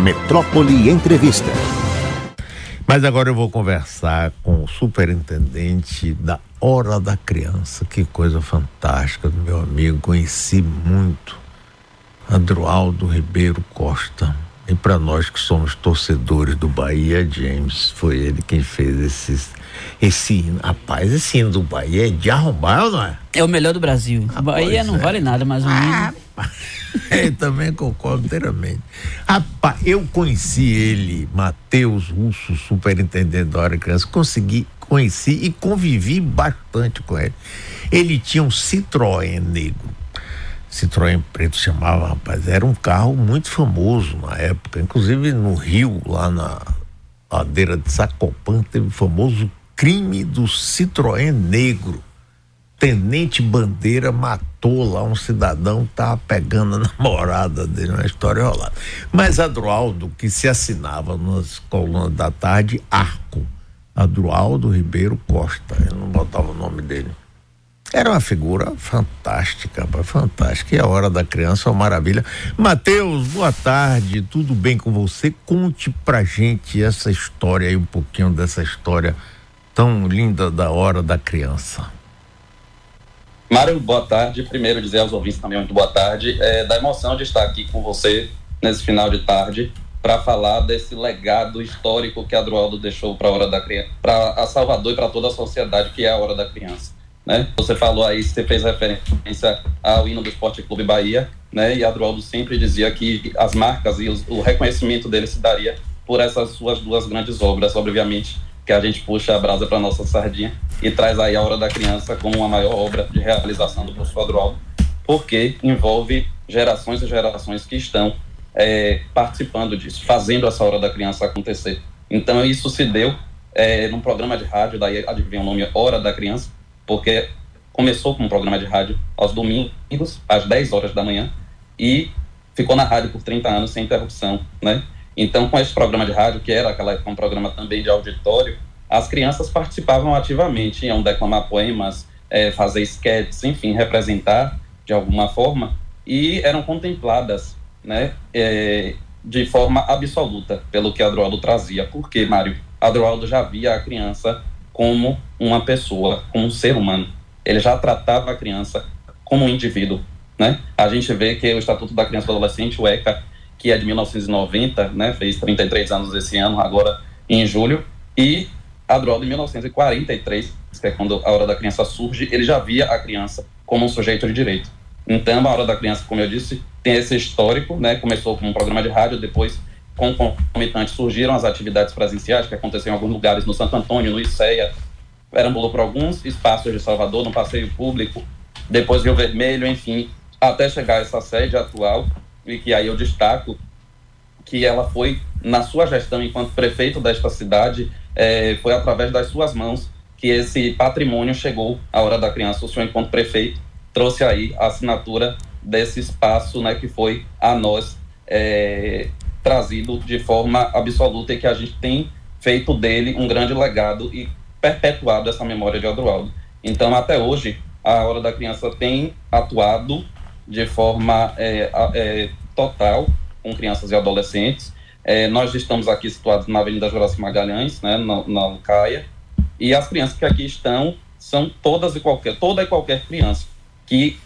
Metrópole Entrevista. Mas agora eu vou conversar com o superintendente da Hora da Criança. Que coisa fantástica meu amigo. Conheci muito. Adroaldo Ribeiro Costa. E para nós que somos torcedores do Bahia, James, foi ele quem fez esses, esse hino. Rapaz, esse hino do Bahia é de arrombar, não é? É o melhor do Brasil. Ah, Bahia não é. vale nada, mas o Ah, hino. eu também concordo inteiramente. Rapaz, eu conheci ele, Matheus Russo, superintendente da hora criança, consegui, conheci e convivi bastante com ele. Ele tinha um Citroën negro. Citroën preto chamava, rapaz, era um carro muito famoso na época, inclusive no Rio, lá na ladeira de Sacopan, teve o famoso crime do Citroën negro. Tenente Bandeira matou lá um cidadão estava pegando a namorada dele, uma história rolada. Mas Adroaldo, que se assinava nas colunas da tarde, Arco. Adroaldo Ribeiro Costa, ele não botava o nome dele. Era uma figura fantástica, fantástica. E a hora da criança é uma maravilha. Matheus, boa tarde, tudo bem com você? Conte pra gente essa história aí, um pouquinho dessa história tão linda da hora da criança. Mário, boa tarde. Primeiro dizer aos ouvintes também muito boa tarde. É, da emoção de estar aqui com você nesse final de tarde para falar desse legado histórico que a Adroaldo deixou para a hora da criança, para a Salvador e para toda a sociedade que é a hora da criança. Né? Você falou aí, você fez referência ao hino do Esporte Clube Bahia, né? E Adroaldo sempre dizia que as marcas e os, o reconhecimento dele se daria por essas suas duas grandes obras, obviamente que a gente puxa a brasa para nossa sardinha e traz aí a Hora da Criança como a maior obra de realização do professor Adroaldo, porque envolve gerações e gerações que estão é, participando disso, fazendo essa Hora da Criança acontecer. Então isso se deu é, num programa de rádio, daí adivinha o nome Hora da Criança, porque começou com um programa de rádio aos domingos, às 10 horas da manhã, e ficou na rádio por 30 anos sem interrupção, né? Então, com esse programa de rádio, que era aquela um programa também de auditório, as crianças participavam ativamente, iam declamar poemas, é, fazer sketches, enfim, representar de alguma forma, e eram contempladas, né, é, de forma absoluta pelo que Adroaldo trazia. Porque, Mário, Adroaldo já via a criança como uma pessoa, como um ser humano. Ele já tratava a criança como um indivíduo, né? A gente vê que o Estatuto da Criança e do Adolescente, o ECA, que é de 1990, né, fez 33 anos esse ano, agora em julho, e Adroaldo, em 1943, que é quando a Hora da Criança surge, ele já via a criança como um sujeito de direito. Então, a Hora da Criança, como eu disse, tem esse histórico, né, começou com um programa de rádio, depois, concomitante, surgiram as atividades presenciais, que aconteciam em alguns lugares, no Santo Antônio, no Iceia, perambulou por alguns espaços de Salvador, no passeio público, depois Rio Vermelho, enfim, até chegar a essa sede atual, e que aí eu destaco que ela foi, na sua gestão enquanto prefeito desta cidade, é, foi através das suas mãos que esse patrimônio chegou à hora da criança. O senhor, enquanto prefeito, trouxe aí a assinatura desse espaço, né, que foi a nós é, trazido de forma absoluta e que a gente tem feito dele um grande legado e perpetuado essa memória de Adroaldo. Então, até hoje, a Hora da Criança tem atuado de forma é, é, total com crianças e adolescentes. É, nós estamos aqui situados na Avenida Juraci Magalhães, né, na, Lucaia, e as crianças que aqui estão são todas e qualquer, toda e qualquer criança que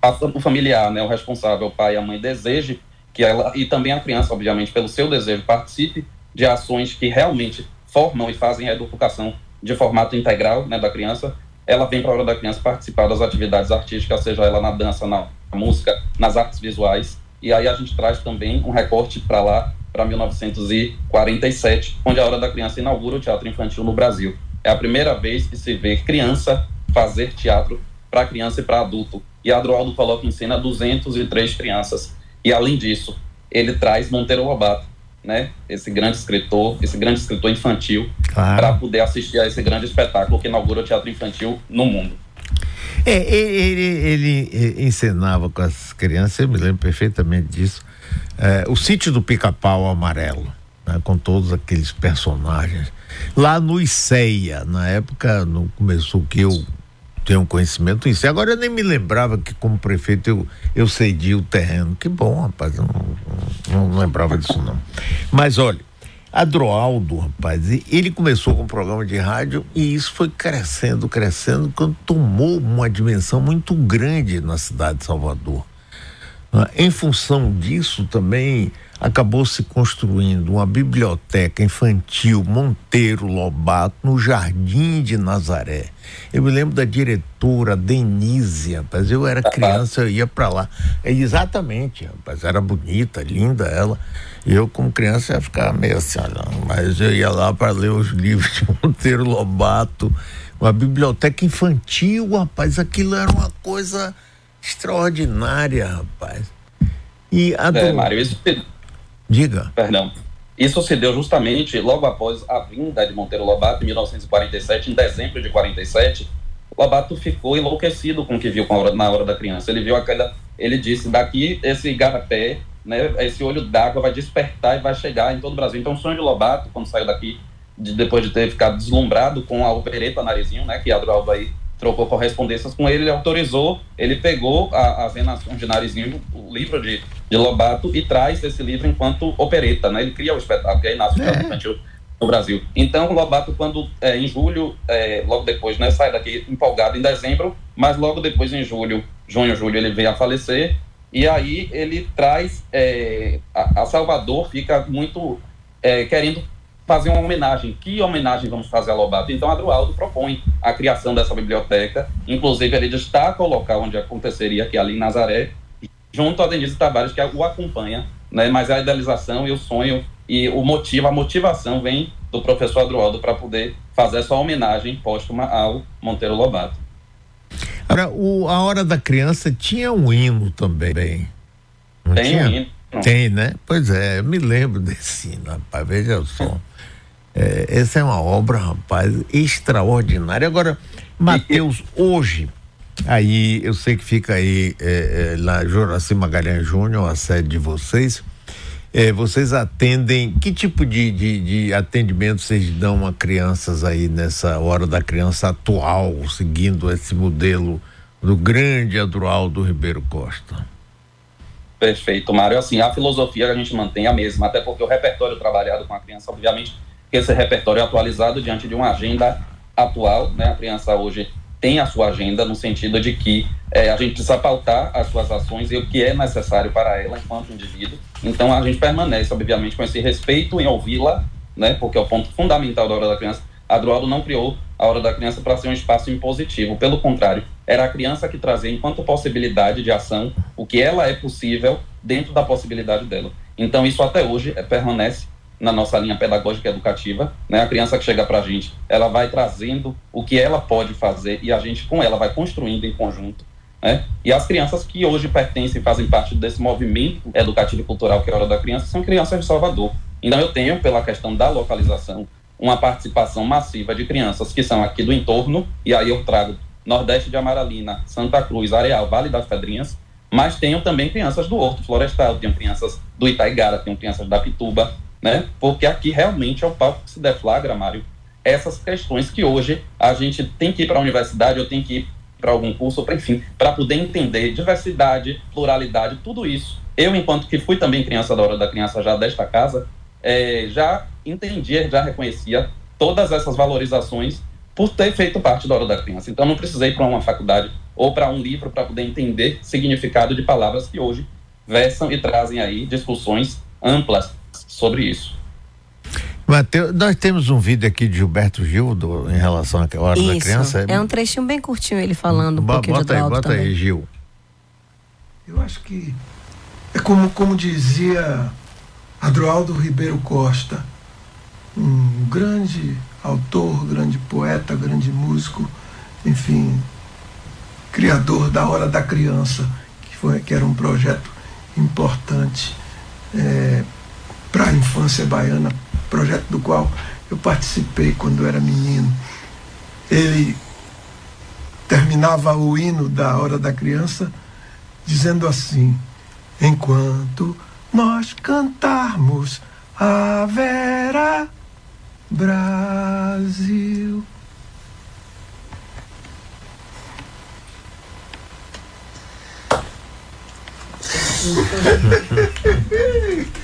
a, o familiar, né, o responsável, o pai e a mãe deseje que ela, e também a criança, obviamente, pelo seu desejo, participe de ações que realmente formam e fazem a educação de formato integral né, da criança, ela vem para a hora da criança participar das atividades artísticas, seja ela na dança, na música, nas artes visuais. E aí a gente traz também um recorte para lá, para 1947, onde a Hora da Criança inaugura o teatro infantil no Brasil. É a primeira vez que se vê criança fazer teatro para criança e para adulto. E Adroaldo coloca em cena 203 crianças. E além disso, ele traz Monteiro Lobato, né? Esse grande escritor, esse grande escritor infantil, Claro. para poder assistir a esse grande espetáculo que inaugura o teatro infantil no mundo. É, ele, ele, ele encenava com as crianças, eu me lembro perfeitamente disso, é, o sítio do pica-pau amarelo, né, com todos aqueles personagens. Lá no Iceia, na época, no, começou que eu tenho conhecimento disso. Agora eu nem me lembrava que como prefeito eu, eu cedi o terreno. Que bom, rapaz, eu não, não lembrava disso não. Mas olha, Adroaldo, rapaz, ele começou com um programa de rádio e isso foi crescendo, crescendo, quando tomou uma dimensão muito grande na cidade de Salvador. Ah, em função disso também acabou se construindo uma biblioteca infantil Monteiro Lobato no Jardim de Nazaré. Eu me lembro da diretora Denise, rapaz, eu era criança, eu ia para lá. É, exatamente, rapaz, era bonita, linda ela. Eu, como criança, ia ficar meio assim, mas eu ia lá para ler os livros de Monteiro Lobato, uma biblioteca infantil, rapaz, aquilo era uma coisa extraordinária, rapaz. E a é, Mário, isso se... Diga. Perdão. Isso se deu justamente logo após a vinda de Monteiro Lobato, em 1947, em dezembro de 47. Lobato ficou enlouquecido com o que viu na hora da criança. Ele viu aquela. Ele disse: daqui esse igarapé, né, esse olho d'água vai despertar e vai chegar em todo o Brasil. Então, o sonho de Lobato, quando saiu daqui, de, depois de ter ficado deslumbrado com a opereta Narizinho, né, que a Adroalva aí trocou correspondências com ele, ele autorizou, ele pegou a, as Renações de Narizinho, o livro de, de Lobato, e traz esse livro enquanto opereta, né? Ele cria o espetáculo, e aí nasce o é. infantil no Brasil. Então, Lobato, quando é, em julho, é, logo depois, né, sai daqui empolgado em dezembro, mas logo depois, em julho, junho, julho, ele veio a falecer, e aí ele traz é, a, a Salvador, fica muito é, querendo fazer uma homenagem. Que homenagem vamos fazer a Lobato? Então, Adroaldo propõe a criação dessa biblioteca, inclusive ele destaca o local onde aconteceria, que é ali em Nazaré, junto a Denise Tavares, que o acompanha, né? mas a idealização e o sonho e o motivo, a motivação vem do professor Adroaldo para poder fazer essa homenagem póstuma ao Monteiro Lobato. Agora, o, a Hora da Criança tinha um hino também. Não Tem tinha? um hino. Tem, né? Pois é, eu me lembro desse hino, rapaz, veja só. É, essa é uma obra, rapaz, extraordinária. Agora, Mateus, hoje, aí eu sei que fica aí é, é, lá Joraci Magalhães Júnior, a sede de vocês. É, vocês atendem, que tipo de, de, de, atendimento vocês dão a crianças aí nessa hora da criança atual, seguindo esse modelo do grande Adroaldo Ribeiro Costa? Perfeito, Mário. Assim, a filosofia a gente mantém a mesma, até porque o repertório trabalhado com a criança, obviamente, esse repertório é atualizado diante de uma agenda atual, né? A criança hoje tem a sua agenda no sentido de que é, a gente precisa pautar as suas ações e o que é necessário para ela enquanto indivíduo. Então a gente permanece, obviamente, com esse respeito em ouvi-la, né? Porque é o ponto fundamental da hora da criança. A Droado não criou a hora da criança para ser um espaço impositivo. Pelo contrário, era a criança que trazia enquanto possibilidade de ação o que ela é possível dentro da possibilidade dela. Então isso até hoje é, permanece na nossa linha pedagógica educativa, né? A criança que chega para a gente, ela vai trazendo o que ela pode fazer e a gente com ela vai construindo em conjunto, né? E as crianças que hoje pertencem, fazem parte desse movimento educativo e cultural que é a Hora da Criança, são crianças de Salvador. Então eu tenho, pela questão da localização, uma participação massiva de crianças que são aqui do entorno, e aí eu trago Nordeste de Amaralina, Santa Cruz, Areal, Vale das Pedrinhas, mas tenho também crianças do Horto Florestal, tenho crianças do Itaigara, tenho crianças da Pituba, né? Porque aqui realmente é o palco que se deflagra, Mário, essas questões que hoje a gente tem que ir para a universidade, eu tenho que ir para algum curso, pra, enfim, para poder entender diversidade, pluralidade, tudo isso. Eu, enquanto que fui também criança da hora da criança já desta casa, é, já entendia, já reconhecia todas essas valorizações por ter feito parte da hora da criança. Então, não precisei ir para uma faculdade ou para um livro para poder entender significado de palavras que hoje versam e trazem aí discussões amplas sobre isso. Mateus, nós temos um vídeo aqui de Gilberto Gil do, em relação à hora isso, da criança. É um trechinho bem curtinho ele falando um pouquinho bota de aí, Bota também. aí, Gil. Eu acho que é como, como dizia Adroaldo Ribeiro Costa, um grande autor, grande poeta, grande músico, enfim, criador da Hora da Criança, que, foi, que era um projeto importante. É, para a infância baiana, projeto do qual eu participei quando era menino. Ele terminava o hino da Hora da Criança dizendo assim: Enquanto nós cantarmos, haverá Brasil.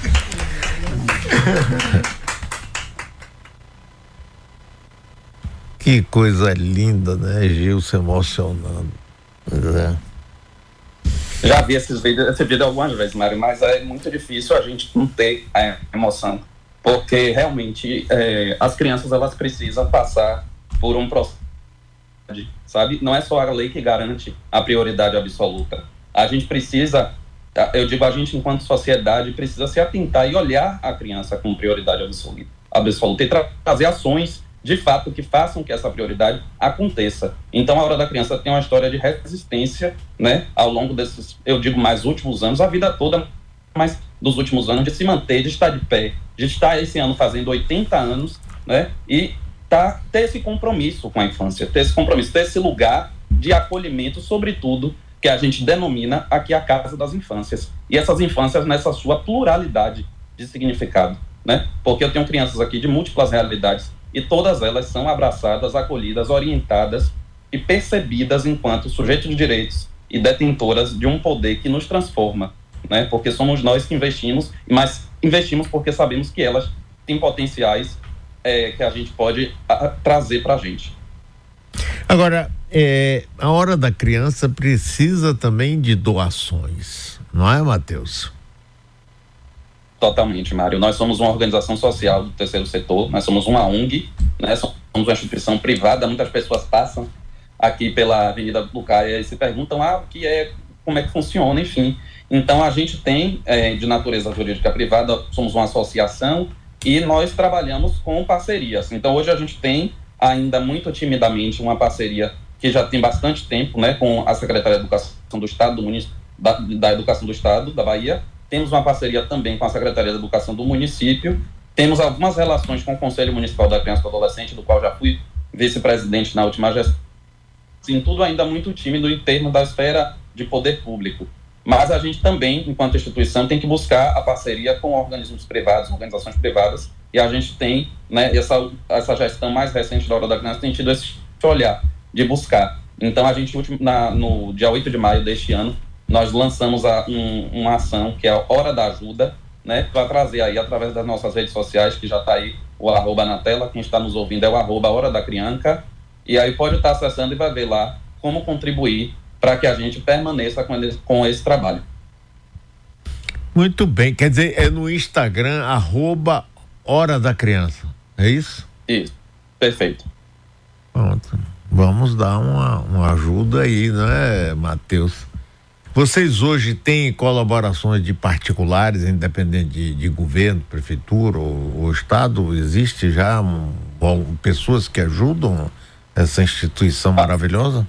que coisa linda, né? Gil se emocionando. É. Já vi esses vídeos, esse vídeo algumas vezes, Mário, mas é muito difícil a gente não ter a emoção, porque realmente é, as crianças elas precisam passar por um processo, sabe? Não é só a lei que garante a prioridade absoluta. A gente precisa, eu digo a gente enquanto sociedade precisa se atentar e olhar a criança com prioridade absoluta, absoluta e tra trazer ações de fato que façam que essa prioridade aconteça. Então, a Hora da Criança tem uma história de resistência, né, ao longo desses, eu digo, mais últimos anos, a vida toda, mas dos últimos anos, de se manter, de estar de pé, de estar esse ano fazendo 80 anos, né, e tá, ter esse compromisso com a infância, ter esse compromisso, ter esse lugar de acolhimento, sobretudo, que a gente denomina aqui a Casa das Infâncias. E essas infâncias nessa sua pluralidade de significado, né? Porque eu tenho crianças aqui de múltiplas realidades e todas elas são abraçadas, acolhidas, orientadas e percebidas enquanto sujeitos de direitos e detentoras de um poder que nos transforma, né? Porque somos nós que investimos, mas investimos porque sabemos que elas têm potenciais é, que a gente pode a, trazer para a gente. Agora, é, a hora da criança precisa também de doações, não é, Matheus? Totalmente, Mário. Nós somos uma organização social do terceiro setor, nós somos uma ONG, né? somos uma instituição privada. Muitas pessoas passam aqui pela Avenida Lucaia e se perguntam ah, o que é, como é que funciona, enfim. Então, a gente tem, é, de natureza jurídica privada, somos uma associação e nós trabalhamos com parcerias. Então, hoje a gente tem ainda muito timidamente uma parceria que já tem bastante tempo né, com a Secretaria de Educação do Estado, do município, da, da Educação do Estado, da Bahia, temos uma parceria também com a Secretaria de Educação do município. Temos algumas relações com o Conselho Municipal da Criança e do Adolescente, do qual já fui vice-presidente na última gestão. Sim, tudo ainda muito tímido em termos da esfera de poder público. Mas a gente também, enquanto instituição, tem que buscar a parceria com organismos privados, organizações privadas, e a gente tem, né, essa, essa gestão mais recente da Hora da Criança tem tido esse olhar de buscar. Então, a gente, na, no dia 8 de maio deste ano, nós lançamos a, um, uma ação que é a Hora da Ajuda, né, para trazer aí através das nossas redes sociais, que já está aí o arroba na tela, quem está nos ouvindo é o arroba Hora da Criança, e aí pode estar tá acessando e vai ver lá como contribuir para que a gente permaneça com, ele, com esse trabalho. Muito bem, quer dizer, é no Instagram, arroba Hora da Criança, é isso? Isso, perfeito. Pronto. Vamos dar uma, uma ajuda aí, não é, Matheus? Vocês hoje têm colaborações de particulares, independente de, de governo, prefeitura ou, ou, Estado? Existe já um, um, pessoas que ajudam essa instituição maravilhosa?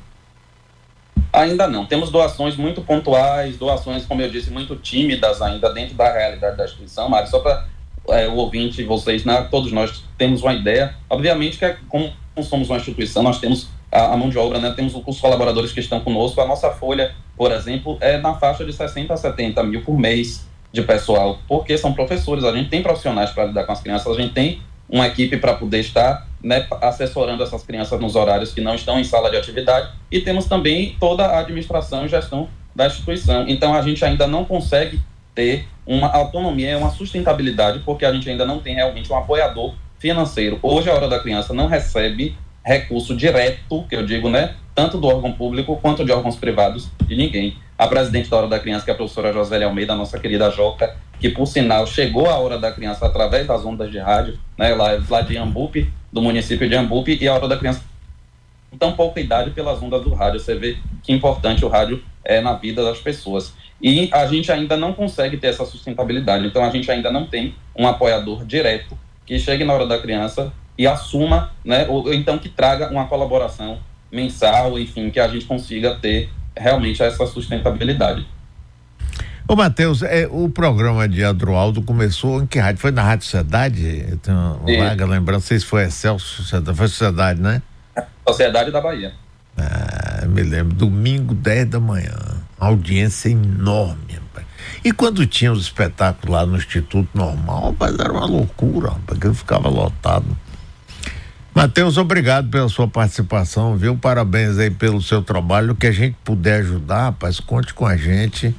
Ainda não. Temos doações muito pontuais, doações, como eu disse, muito tímidas ainda dentro da realidade da instituição, Mário. Só para é, o ouvinte, vocês, né, todos nós temos uma ideia. Obviamente que, é, como somos uma instituição, nós temos a, a, mão de obra, né? Temos os colaboradores que estão conosco. A nossa folha, por exemplo, é na faixa de 60 a 70 mil por mês de pessoal, porque são professores, a gente tem profissionais para lidar com as crianças, a gente tem uma equipe para poder estar né, assessorando essas crianças nos horários que não estão em sala de atividade e temos também toda a administração e gestão da instituição. Então a gente ainda não consegue ter uma autonomia, uma sustentabilidade, porque a gente ainda não tem realmente um apoiador financeiro. Hoje a Hora da Criança não recebe recurso direto, que eu digo, né, tanto do órgão público quanto de órgãos privados, de ninguém. A presidente da Hora da Criança, que é a professora Josélia Almeida, nossa querida Joca, que por sinal chegou a Hora da Criança através das ondas de rádio, né, lá, lá de Ambupe, do município de Ambupe, e a Hora da Criança tão pouca idade pelas ondas do rádio. Você vê que importante o rádio é na vida das pessoas. E a gente ainda não consegue ter essa sustentabilidade, então a gente ainda não tem um apoiador direto que chegue na hora da criança e assuma, né, ou então que traga uma colaboração mensal, enfim, que a gente consiga ter realmente essa sustentabilidade. Ô, Matheus, é, o programa de Adroaldo começou em que rádio? Foi na Rádio Sociedade? Eu tenho uma vaga lembrança, sei se foi Excelso, Sociedade, foi Sociedade, né? Sociedade da Bahia. Ah, me lembro, domingo, 10 da manhã. Audiência enorme, rapaz. E quando tinha os espetáculos lá no Instituto Normal, rapaz, era uma loucura, porque eu ficava lotado. Matheus, obrigado pela sua participação, viu? Parabéns aí pelo seu trabalho. O que a gente puder ajudar, rapaz, conte com a gente.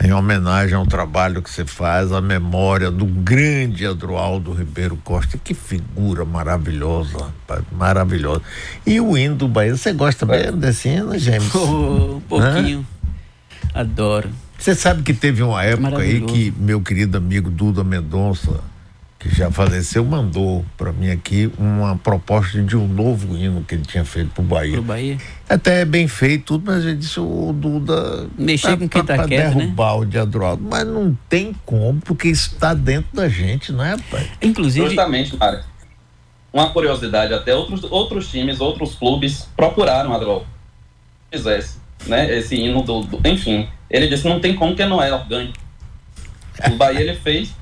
em homenagem ao trabalho que você faz, a memória do grande Adroaldo Ribeiro Costa. Que figura maravilhosa, rapaz, maravilhosa. E o hino do Bahia, você gosta mesmo desse hino, James? Oh, um pouquinho. Hã? Adoro. Você sabe que teve uma época aí que meu querido amigo Duda Mendonça, que já faleceu, mandou para mim aqui uma proposta de um novo hino que ele tinha feito pro Bahia. Pro Bahia? Até é bem feito tudo, mas ele disse o Duda mexer com quem tá pra quieto, derrubar né? o de Adroaldo, mas não tem como, porque isso está dentro da gente, não é, pai? Inclusive, Justamente, Mário. Uma curiosidade, até outros, outros times, outros clubes procuraram Adroaldo. Fizesse, né? Esse hino do, do, Enfim, ele disse: não tem como que não é orgânico. O Bahia ele fez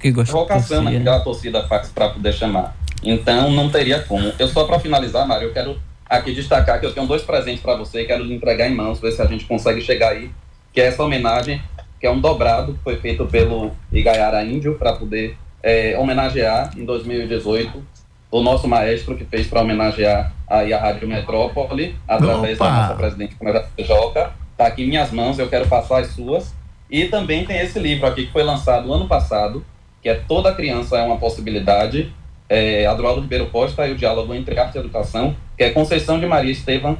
que gosta provocação naquela torcida faz para poder chamar. Então não teria como. Eu só para finalizar, Mário, eu quero aqui destacar que eu tenho dois presentes para você e quero lhe entregar em mãos, ver se a gente consegue chegar aí, que é essa homenagem, que é um dobrado que foi feito pelo Igaiara Índio para poder é, homenagear em 2018 o nosso maestro que fez para homenagear aí a Rádio Metrópole, através Opa! da nossa presidente Câmara Joca. Está aqui em minhas mãos, eu quero passar as suas. E também tem esse livro aqui que foi lançado ano passado, que é Toda Criança é uma Possibilidade, é, Adroaldo Ribeiro Costa e o Diálogo entre Arte e Educação, que é Conceição de Maria Estevam,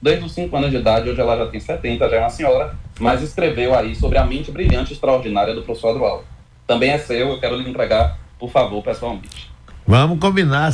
desde os 5 anos de idade, hoje ela já tem 70, já é uma senhora, mas escreveu aí sobre a mente brilhante e extraordinária do professor Adroaldo. Também é seu, eu quero lhe entregar, por favor, pessoalmente. Vamos combinar.